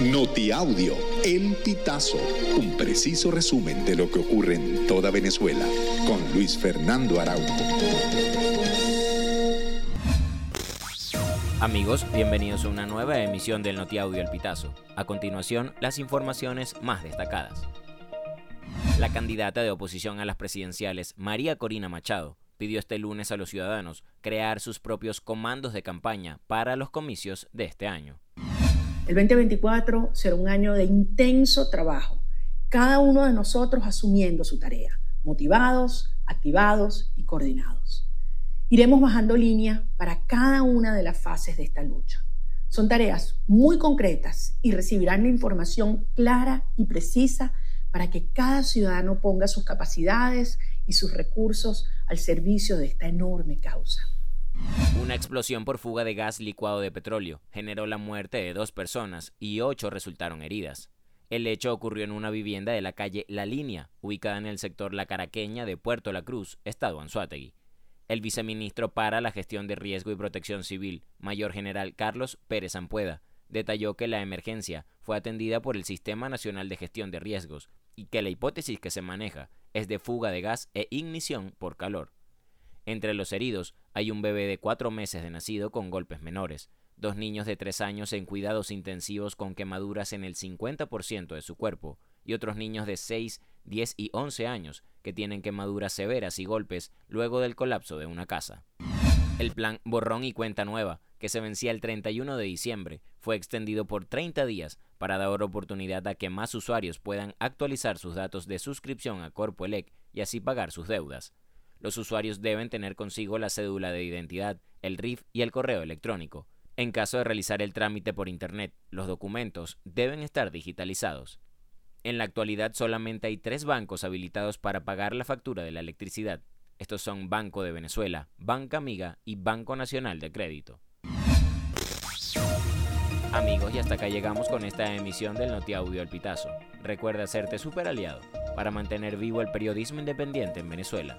Notiaudio, El Pitazo, un preciso resumen de lo que ocurre en toda Venezuela, con Luis Fernando Araújo. Amigos, bienvenidos a una nueva emisión del Notiaudio El Pitazo. A continuación, las informaciones más destacadas. La candidata de oposición a las presidenciales, María Corina Machado, pidió este lunes a los ciudadanos crear sus propios comandos de campaña para los comicios de este año. El 2024 será un año de intenso trabajo, cada uno de nosotros asumiendo su tarea, motivados, activados y coordinados. Iremos bajando línea para cada una de las fases de esta lucha. Son tareas muy concretas y recibirán la información clara y precisa para que cada ciudadano ponga sus capacidades y sus recursos al servicio de esta enorme causa. Una explosión por fuga de gas licuado de petróleo generó la muerte de dos personas y ocho resultaron heridas. El hecho ocurrió en una vivienda de la calle La Línea, ubicada en el sector La Caraqueña de Puerto La Cruz, estado Anzuategui. El viceministro para la Gestión de Riesgo y Protección Civil, Mayor General Carlos Pérez Ampueda, detalló que la emergencia fue atendida por el Sistema Nacional de Gestión de Riesgos y que la hipótesis que se maneja es de fuga de gas e ignición por calor. Entre los heridos hay un bebé de cuatro meses de nacido con golpes menores, dos niños de tres años en cuidados intensivos con quemaduras en el 50% de su cuerpo, y otros niños de 6, 10 y 11 años que tienen quemaduras severas y golpes luego del colapso de una casa. El plan Borrón y Cuenta Nueva, que se vencía el 31 de diciembre, fue extendido por 30 días para dar oportunidad a que más usuarios puedan actualizar sus datos de suscripción a Corpoelec y así pagar sus deudas. Los usuarios deben tener consigo la cédula de identidad, el RIF y el correo electrónico. En caso de realizar el trámite por Internet, los documentos deben estar digitalizados. En la actualidad solamente hay tres bancos habilitados para pagar la factura de la electricidad. Estos son Banco de Venezuela, Banca Amiga y Banco Nacional de Crédito. Amigos, y hasta acá llegamos con esta emisión del Noti Audio El Pitazo. Recuerda hacerte super aliado para mantener vivo el periodismo independiente en Venezuela.